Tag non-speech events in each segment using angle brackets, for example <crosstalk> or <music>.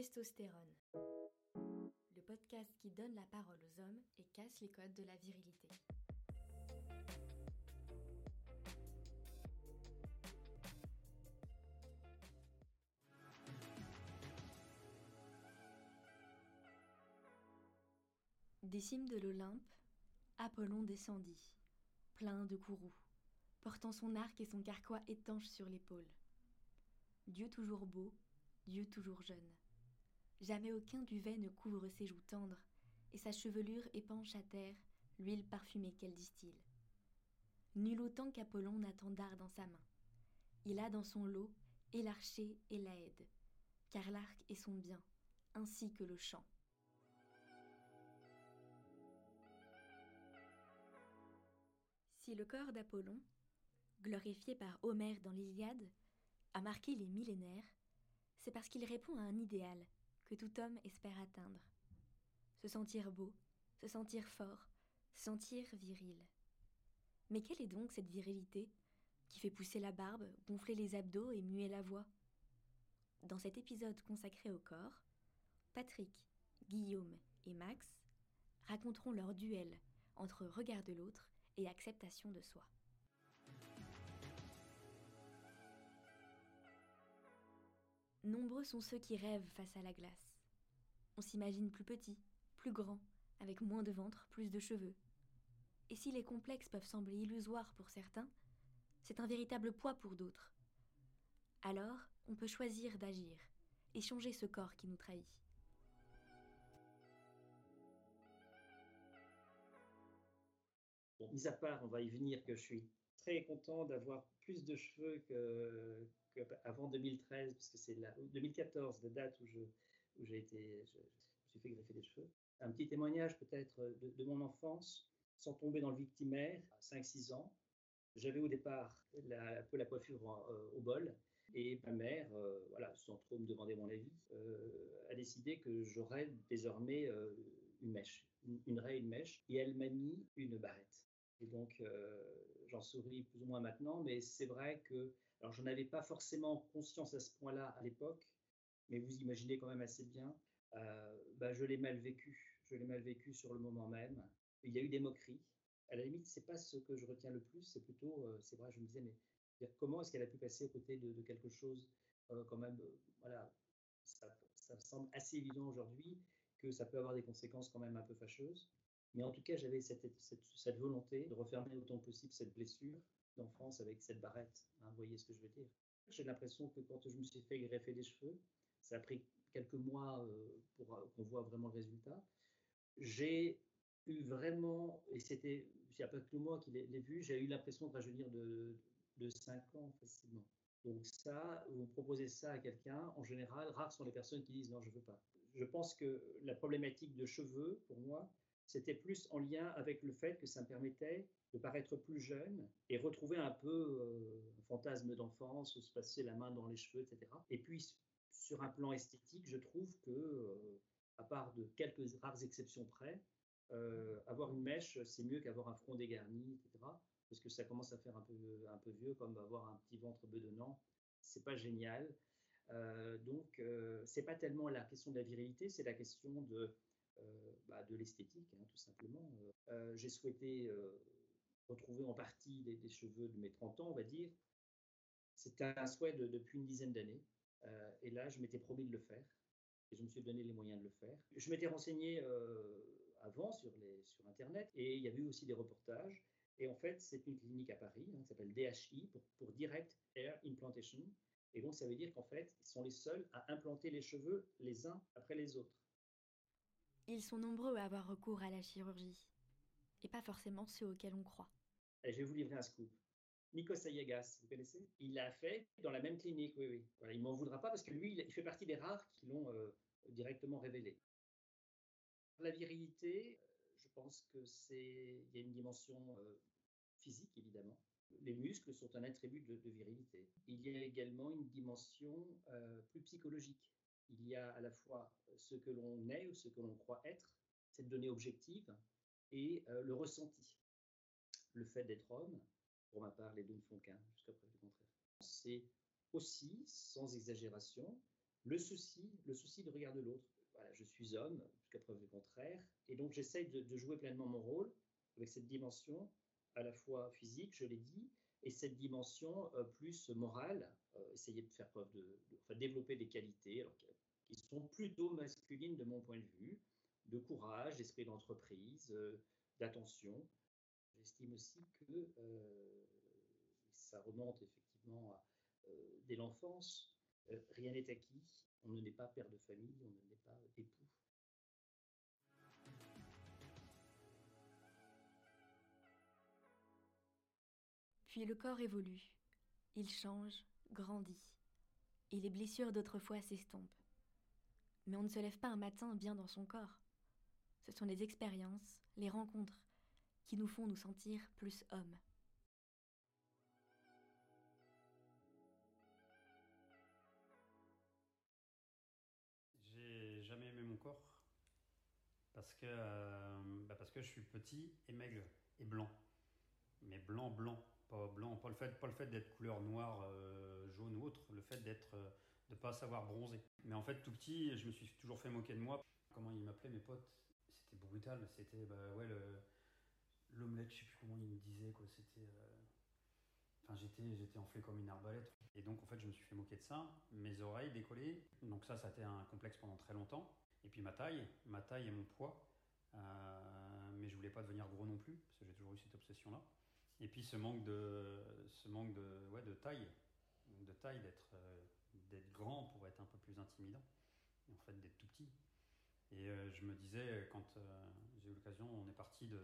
Testostérone. Le podcast qui donne la parole aux hommes et casse les codes de la virilité. Des cimes de l'Olympe, Apollon descendit, plein de courroux, portant son arc et son carquois étanche sur l'épaule. Dieu toujours beau, Dieu toujours jeune. Jamais aucun duvet ne couvre ses joues tendres, et sa chevelure épanche à terre l'huile parfumée qu'elle distille. Nul autant qu'Apollon n'attend d'art dans sa main. Il a dans son lot et l'archer et la aide, car l'arc est son bien, ainsi que le chant. Si le corps d'Apollon, glorifié par Homère dans l'Iliade, a marqué les millénaires, c'est parce qu'il répond à un idéal que tout homme espère atteindre. Se sentir beau, se sentir fort, se sentir viril. Mais quelle est donc cette virilité qui fait pousser la barbe, gonfler les abdos et muer la voix? Dans cet épisode consacré au corps, Patrick, Guillaume et Max raconteront leur duel entre regard de l'autre et acceptation de soi. Nombreux sont ceux qui rêvent face à la glace. On s'imagine plus petit, plus grand, avec moins de ventre, plus de cheveux. Et si les complexes peuvent sembler illusoires pour certains, c'est un véritable poids pour d'autres. Alors, on peut choisir d'agir et changer ce corps qui nous trahit. Bon, mis à part, on va y venir, que je suis très content d'avoir plus de cheveux que, avant 2013, parce que c'est 2014, la date où je, où j'ai été, je, me suis fait greffer des cheveux. Un petit témoignage peut-être de, mon enfance, sans tomber dans le victimaire, à 5-6 ans. J'avais au départ un peu la coiffure euh, au bol, et ma mère, euh, voilà, sans trop me demander mon avis, euh, a décidé que j'aurais désormais une mèche, une, raie, une mèche, et elle m'a mis une barrette. Et donc, j'en souris plus ou moins maintenant, mais c'est vrai que, alors je avais pas forcément conscience à ce point-là à l'époque, mais vous imaginez quand même assez bien, euh, bah, je l'ai mal vécu. Je l'ai mal vécu sur le moment même. Il y a eu des moqueries. À la limite, c'est pas ce que je retiens le plus, c'est plutôt, euh, c'est vrai, je me disais, mais comment est-ce qu'elle a pu passer à côté de, quelque chose quand même, voilà, ça, ça semble assez évident aujourd'hui que ça peut avoir des conséquences quand même un peu fâcheuses. Mais en tout cas, j'avais cette, volonté de refermer autant possible cette blessure d'enfance avec cette barrette. Hein, vous voyez ce que je veux dire J'ai l'impression que quand je me suis fait greffer les cheveux, ça a pris quelques mois euh, pour euh, qu'on voit vraiment le résultat. J'ai eu vraiment, et c'était, il n'y a pas que moi qui l'ai vu, j'ai eu l'impression de rajeunir de, de 5 ans facilement. Donc ça, vous proposez ça à quelqu'un, en général, rares sont les personnes qui disent non, je ne veux pas. Je pense que la problématique de cheveux, pour moi, c'était plus en lien avec le fait que ça me permettait de paraître plus jeune et retrouver un peu euh, un fantasme d'enfance, se passer la main dans les cheveux, etc. Et puis, sur un plan esthétique, je trouve que, euh, à part de quelques rares exceptions près, euh, avoir une mèche, c'est mieux qu'avoir un front dégarni, etc. Parce que ça commence à faire un peu, un peu vieux, comme avoir un petit ventre bedonnant. C'est pas génial. donc, c'est pas tellement la question de la virilité, c'est la question de bah, de l'esthétique, hein, tout simplement. Euh, euh, j'ai souhaité retrouver en partie des, cheveux de mes 30 ans, on va dire. C'était un souhait depuis une dizaine d'années. et là, je m'étais promis de le faire. Et je me suis donné les moyens de le faire. Je m'étais renseigné avant sur Internet et il y avait eu aussi des reportages. Et en fait, c'est une clinique à Paris hein, qui s'appelle DHI pour, pour, Direct Hair Implantation. Et donc, ça veut dire qu'en fait, ils sont les seuls à implanter les cheveux les uns après les autres. Ils sont nombreux à avoir recours à la chirurgie, et pas forcément ceux auxquels on croit. je vais vous livrer un scoop. Nico Sayagas, vous connaissez? Il l'a fait dans la même clinique, oui, oui. Voilà, il m'en voudra pas parce que lui, il fait partie des rares qui l'ont euh, directement révélé. La virilité, je pense que c'est, il y a une dimension euh, physique évidemment. Les muscles sont un attribut de, virilité. Il y a également une dimension euh, plus psychologique il y a à la fois ce que l'on est ou ce que l'on croit être, cette donnée objective, et euh, le ressenti. Le fait d'être homme, pour ma part, les deux ne font qu'un, jusqu'à preuve du contraire. C'est aussi, sans exagération, le souci, le souci de regard de l'autre. Voilà, je suis homme, jusqu'à preuve du contraire, et donc j'essaye de, jouer pleinement mon rôle avec cette dimension à la fois physique, je l'ai dit, et cette dimension euh, plus morale, euh, essayer de faire preuve de, de enfin, développer des qualités alors, qui sont plutôt masculines de mon point de vue, de courage, d'esprit d'entreprise, euh, d'attention. J'estime aussi que euh, ça remonte effectivement à, euh, dès l'enfance. Rien n'est acquis. On ne n'est pas père de famille, on ne n'est pas époux. Puis le corps évolue, il change, grandit, et les blessures d'autrefois s'estompent. Mais on ne se lève pas un matin bien dans son corps. Ce sont les expériences, les rencontres, qui nous font nous sentir plus hommes. J'ai jamais aimé mon corps parce que, euh, bah parce que je suis petit et maigre et blanc. Mais blanc, blanc, pas blanc, pas le fait, fait d'être couleur noire, euh, jaune ou autre, le fait d'être, euh, de pas savoir bronzer. Mais en fait, tout petit, je me suis toujours fait moquer de moi. Comment ils m'appelaient mes potes? C'était brutal. C'était bah ouais le l'omelette, je sais plus comment ils me disaient quoi. C'était euh, Enfin, j'étais, j'étais enflé comme une arbalète. Et donc, en fait, je me suis fait moquer de ça. Mes oreilles décollées. Donc, ça, ça a été un complexe pendant très longtemps. Et puis, ma taille, ma taille et mon poids. Euh, mais je voulais pas devenir gros non plus, parce que j'ai toujours eu cette obsession-là. Et puis, ce manque de, ce manque de, ouais, de taille, de taille, d'être, euh, d'être grand pour être un peu plus intimidant. Et en fait, d'être tout petit. Et euh, je me disais, quand euh, j'ai eu l'occasion, on est parti de,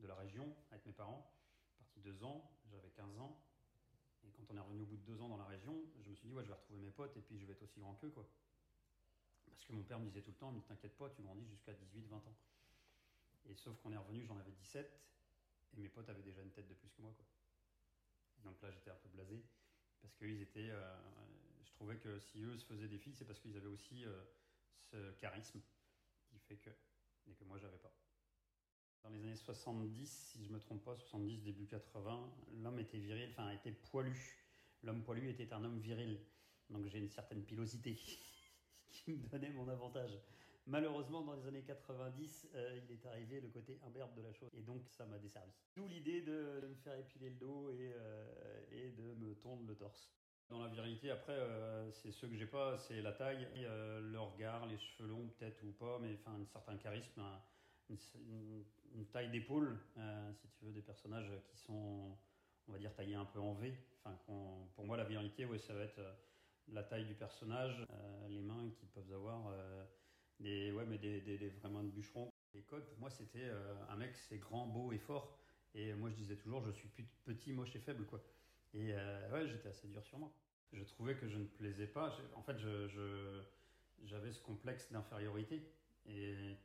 de la région avec mes parents, parti deux ans, j'avais 15 ans. Et quand on est revenu au bout de deux ans dans la région, je me suis dit, ouais, je vais retrouver mes potes et puis je vais être aussi grand qu'eux, quoi. Parce que mon père me disait tout le temps, mais t'inquiète pas, tu grandis jusqu'à 18-20 ans. Et sauf qu'on est revenu, j'en avais 17, et mes potes avaient déjà une tête de plus que moi, quoi. Donc là, j'étais un peu blasé, parce qu'ils étaient. Euh, je trouvais que si eux se faisaient des filles, c'est parce qu'ils avaient aussi euh, ce charisme qui fait que. et que moi, j'avais pas. Dans les années 70, si je me trompe pas, 70, début 80, l'homme était viril, enfin était poilu. L'homme poilu était un homme viril. Donc j'ai une certaine pilosité <laughs> qui me donnait mon avantage. Malheureusement, dans les années 90, euh, il est arrivé le côté imberbe de la chose. Et donc, ça m'a desservi. D'où l'idée de, me faire épiler le dos et, euh, et, de me tondre le torse. Dans la virilité, après, euh, c'est ceux que j'ai pas, c'est la taille, et, le regard, les cheveux longs peut-être ou pas, mais enfin un certain charisme, un, une, taille d'épaule, euh, si tu veux, des personnages qui sont, on va dire, taillés un peu en V. Enfin, pour moi, la virilité, ouais, ça va être euh, la taille du personnage, euh, les mains qu'ils peuvent avoir, euh, des, ouais, mais des, des, de bûcheron. Les codes, pour moi, c'était euh, un mec, c'est grand, beau et fort. Et moi, je disais toujours, je suis petit, moche et faible, quoi. Et euh, ouais, j'étais assez dur sur moi. Je trouvais que je ne plaisais pas. En fait, je, je, j'avais ce complexe d'infériorité. Et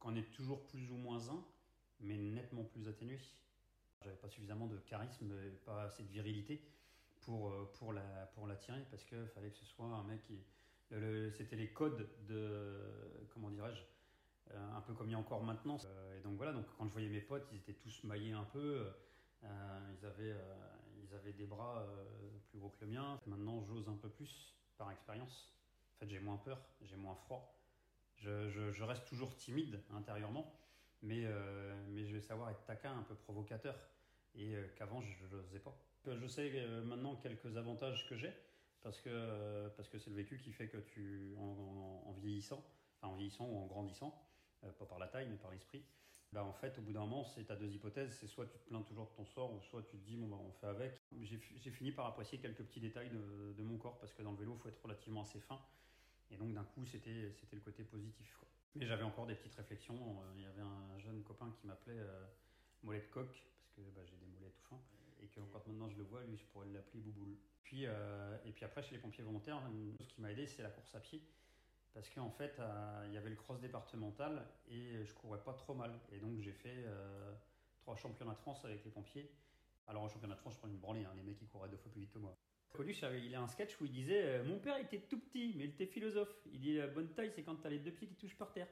qu'on est toujours plus ou moins un, mais nettement plus atténué. J'avais pas suffisamment de charisme, pas assez de virilité pour, pour, la, pour l'attirer, parce qu'il fallait que ce soit un mec qui. C'était les codes de. Comment dirais-je Un peu comme il y a encore maintenant. Et donc voilà, donc quand je voyais mes potes, ils étaient tous maillés un peu. Euh, ils, avaient, euh, ils avaient des bras euh, plus gros que le mien. Maintenant, j'ose un peu plus par expérience. En fait, j'ai moins peur, j'ai moins froid. Je, reste toujours timide intérieurement, mais, mais je vais savoir être taquin, un peu provocateur, et qu'avant je n'osais pas. Je sais maintenant quelques avantages que j'ai, parce que parce c'est le vécu qui fait que tu, en, en, en, vieillissant, enfin en vieillissant ou en grandissant, pas par la taille mais par l'esprit, bah en fait au bout d'un moment c'est à deux hypothèses, c'est soit tu te plains toujours de ton sort, ou soit tu te dis bon bah on fait avec. J'ai fini par apprécier quelques petits détails de, de mon corps, parce que dans le vélo il faut être relativement assez fin. Et donc d'un coup, c'était le côté positif. Mais j'avais encore des petites réflexions. Il y avait un jeune copain qui m'appelait euh, molette coq, parce que bah, j'ai des mollets tout fins. Et que quand maintenant je le vois, lui, je pourrais l'appeler Bouboule. Puis, euh, et puis après, chez les pompiers volontaires, ce qui m'a aidé, c'est la course à pied. Parce qu'en fait, euh, il y avait le cross départemental et je courais pas trop mal. Et donc j'ai fait euh, trois championnats de France avec les pompiers. Alors en championnat de France, je prends une branlée, hein, les mecs qui couraient deux fois plus vite que moi. Coluche, il a un sketch où il disait euh, Mon père était tout petit, mais il était philosophe. Il dit La bonne taille, c'est quand tu as les deux pieds qui touchent par terre.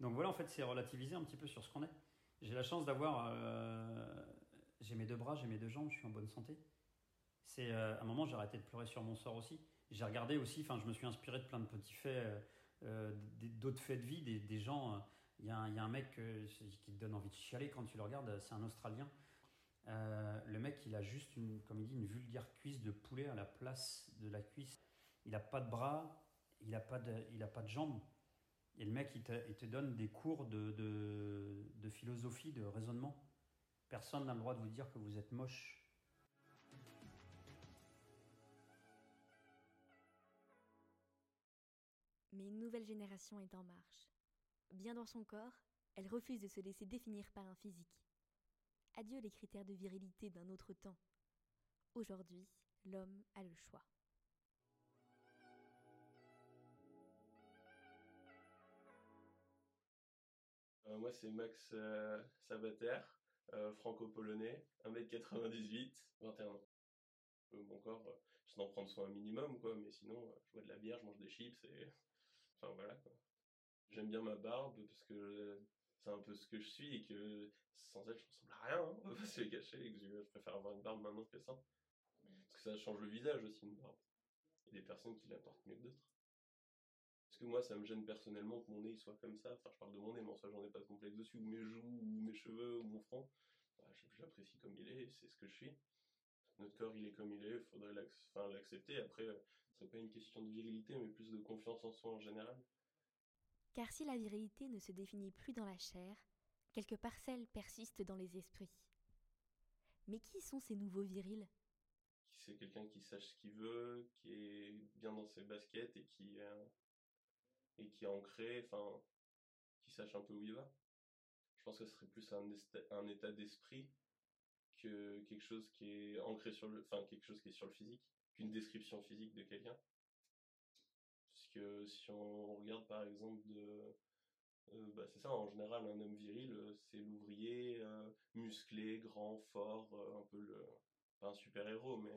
Donc voilà, en fait, c'est relativiser un petit peu sur ce qu'on est. J'ai la chance d'avoir. Euh, j'ai mes deux bras, j'ai mes deux jambes, je suis en bonne santé. C'est euh, à un moment, j'ai arrêté de pleurer sur mon sort aussi. j'ai regardé aussi, enfin, je me suis inspiré de plein de petits faits, d'autres faits de vie, des, gens. Il y, a un mec qui te donne envie de chialer quand tu le regardes, c'est un Australien. le mec, il a juste, une, comme il dit, une vulgaire cuisse de poulet à la place de la cuisse. Il n'a pas de bras, il n'a pas, de, pas de jambes. Et le mec, il te, donne des cours de, philosophie, de raisonnement. Personne n'a le droit de vous dire que vous êtes moche. Mais une nouvelle génération est en marche. Bien dans son corps, elle refuse de se laisser définir par un physique. Adieu les critères de virilité d'un autre temps. Aujourd'hui, l'homme a le choix. Euh, moi, c'est Max euh, Sabater, euh, franco-polonais, 1m98, 21 ans. mon corps, je dois en prendre soin un minimum, quoi, mais sinon, je bois de la bière, je mange des chips, et. Enfin, voilà, quoi. J'aime bien ma barbe parce que c'est un peu ce que je suis et que sans elle, je ressemble à rien, hein, <laughs> on cacher, et que je préfère avoir une barbe maintenant que ça. Parce que ça change le visage aussi, une barbe. Il y a des personnes qui l'apportent mieux que d'autres. Parce que moi, ça me gêne personnellement que mon nez soit comme ça. Enfin, je parle de mon nez, mais en soi, j'en ai pas de complexe dessus, ou mes joues, ou mes cheveux, ou mon front. Bah, J'apprécie comme il est, c'est ce que je suis. Notre corps, il est comme il est, il faudrait l'accepter. Après, c'est pas une question de virilité, mais plus de confiance en soi en général. Car si la virilité ne se définit plus dans la chair, quelques parcelles persistent dans les esprits. Mais qui sont ces nouveaux virils? C'est quelqu'un qui sache ce qu'il veut, qui est bien dans ses baskets et qui, et qui est ancré, enfin, qui sache un peu où il va? Je pense que ce serait plus un, un état d'esprit que quelque chose qui est ancré sur le, enfin, quelque chose qui est sur le physique, description physique de quelqu'un. Parce que si on regarde par exemple de, euh, bah c'est ça, en général, un homme viril, euh, c'est l'ouvrier, euh, musclé, grand, fort, un peu le, pas un super héros, mais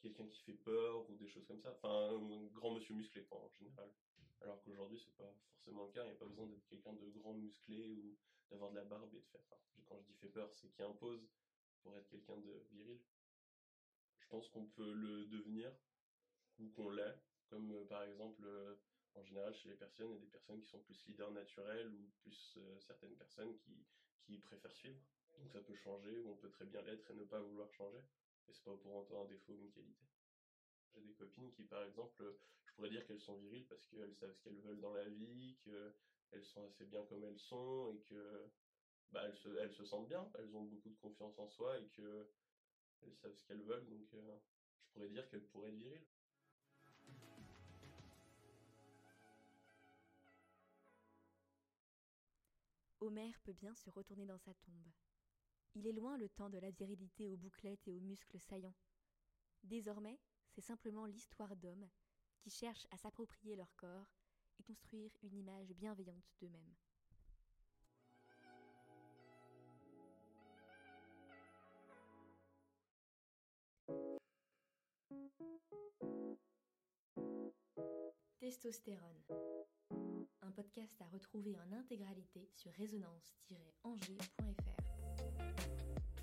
quelqu'un qui fait peur ou des choses comme ça. Enfin, un grand monsieur musclé, quoi, en général. Alors qu'aujourd'hui, c'est pas forcément le cas. Il n'y a pas besoin d'être quelqu'un de grand musclé ou d'avoir de la barbe et de faire. Quand je dis fait peur, c'est qui impose pour être quelqu'un de viril. Je pense qu'on peut le devenir ou qu'on l'est. Comme euh, par exemple, euh, en général, chez les personnes, il y a des personnes qui sont plus leaders naturels ou plus euh, certaines personnes qui, qui préfèrent suivre. Donc ça peut changer ou on peut très bien l'être et ne pas vouloir changer. Et c'est pas pour autant un défaut ou une qualité. J'ai des copines qui, par exemple, je pourrais dire qu'elles sont viriles parce qu'elles savent ce qu'elles veulent dans la vie, qu'elles sont assez bien comme elles sont et que bah, elles, se, elles se sentent bien, elles ont beaucoup de confiance en soi et que elles savent ce qu'elles veulent. Donc, euh, je pourrais dire qu'elles pourraient être viriles. Homer peut bien se retourner dans sa tombe. Il est loin le temps de la virilité aux bouclettes et aux muscles saillants. Désormais, c'est simplement l'histoire d'hommes qui cherchent à s'approprier leur corps et construire une image bienveillante d'eux-mêmes. Testostérone. Un podcast à retrouver en intégralité sur résonance-angers.fr.